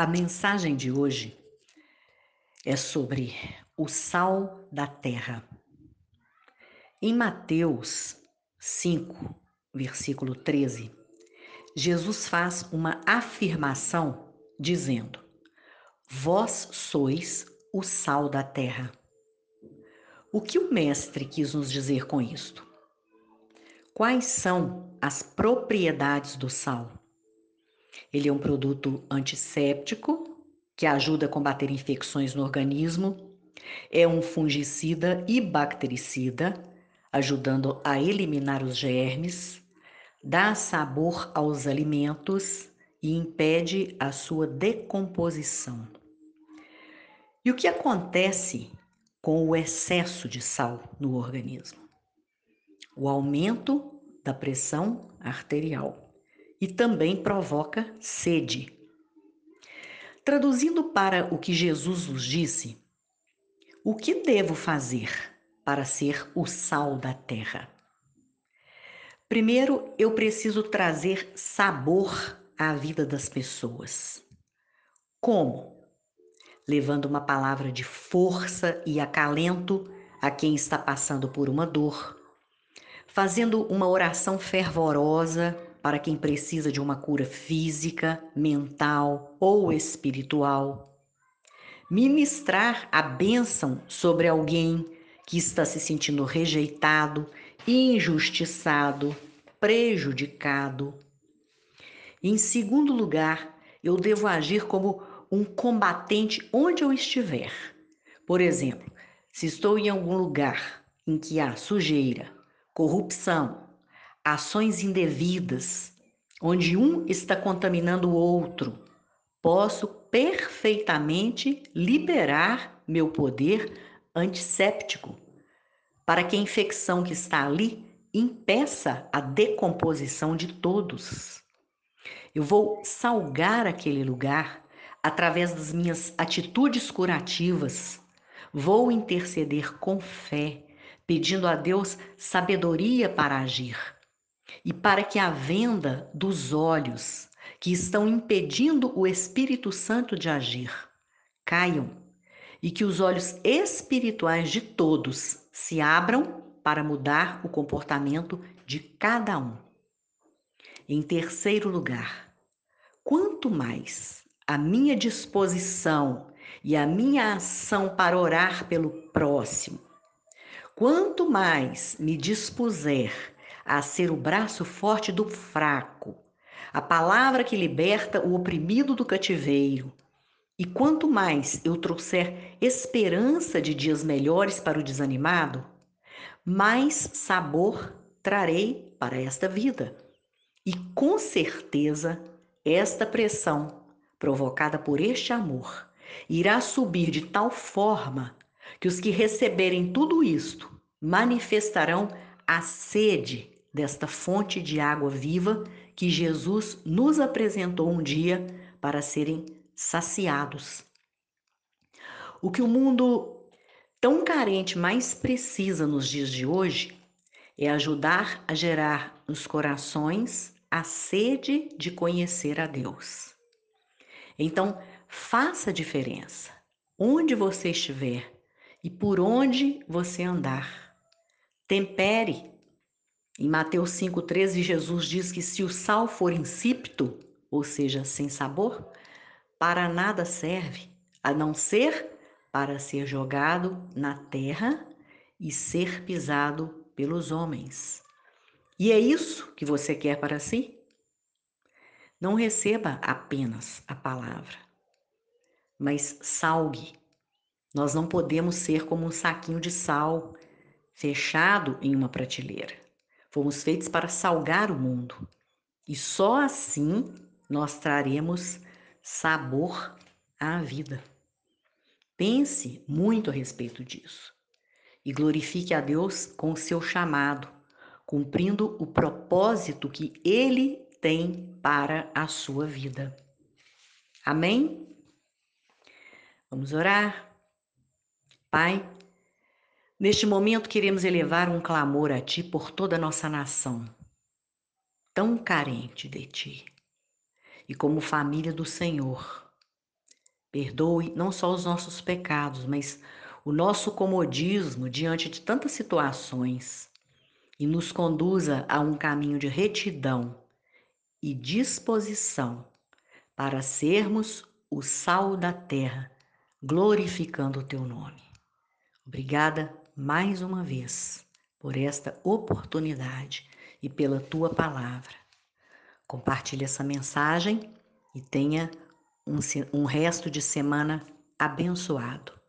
A mensagem de hoje é sobre o sal da terra. Em Mateus 5, versículo 13, Jesus faz uma afirmação dizendo: Vós sois o sal da terra. O que o Mestre quis nos dizer com isto? Quais são as propriedades do sal? Ele é um produto antisséptico que ajuda a combater infecções no organismo, é um fungicida e bactericida, ajudando a eliminar os germes, dá sabor aos alimentos e impede a sua decomposição. E o que acontece com o excesso de sal no organismo? O aumento da pressão arterial e também provoca sede. Traduzindo para o que Jesus nos disse, o que devo fazer para ser o sal da terra? Primeiro, eu preciso trazer sabor à vida das pessoas. Como? Levando uma palavra de força e acalento a quem está passando por uma dor, fazendo uma oração fervorosa para quem precisa de uma cura física, mental ou espiritual. Ministrar a bênção sobre alguém que está se sentindo rejeitado, injustiçado, prejudicado. Em segundo lugar, eu devo agir como um combatente onde eu estiver. Por exemplo, se estou em algum lugar em que há sujeira, corrupção, ações indevidas, onde um está contaminando o outro, posso perfeitamente liberar meu poder antisséptico para que a infecção que está ali impeça a decomposição de todos. Eu vou salgar aquele lugar através das minhas atitudes curativas. Vou interceder com fé, pedindo a Deus sabedoria para agir e para que a venda dos olhos que estão impedindo o Espírito Santo de agir caiam e que os olhos espirituais de todos se abram para mudar o comportamento de cada um. Em terceiro lugar, quanto mais a minha disposição e a minha ação para orar pelo próximo, quanto mais me dispuser a ser o braço forte do fraco, a palavra que liberta o oprimido do cativeiro. E quanto mais eu trouxer esperança de dias melhores para o desanimado, mais sabor trarei para esta vida. E com certeza, esta pressão provocada por este amor irá subir de tal forma que os que receberem tudo isto manifestarão a sede desta fonte de água viva que Jesus nos apresentou um dia para serem saciados. O que o mundo tão carente mais precisa nos dias de hoje é ajudar a gerar nos corações a sede de conhecer a Deus. Então, faça a diferença onde você estiver e por onde você andar. Tempere. Em Mateus 5,13, Jesus diz que se o sal for insípido, ou seja, sem sabor, para nada serve, a não ser para ser jogado na terra e ser pisado pelos homens. E é isso que você quer para si? Não receba apenas a palavra, mas salgue. Nós não podemos ser como um saquinho de sal fechado em uma prateleira. Fomos feitos para salgar o mundo. E só assim nós traremos sabor à vida. Pense muito a respeito disso e glorifique a Deus com o seu chamado, cumprindo o propósito que Ele tem para a sua vida. Amém? Vamos orar. Pai, Neste momento, queremos elevar um clamor a Ti por toda a nossa nação, tão carente de Ti. E como família do Senhor, Perdoe não só os nossos pecados, mas o nosso comodismo diante de tantas situações e nos conduza a um caminho de retidão e disposição para sermos o sal da terra, glorificando o teu nome. Obrigada mais uma vez por esta oportunidade e pela tua palavra. Compartilhe essa mensagem e tenha um, um resto de semana abençoado.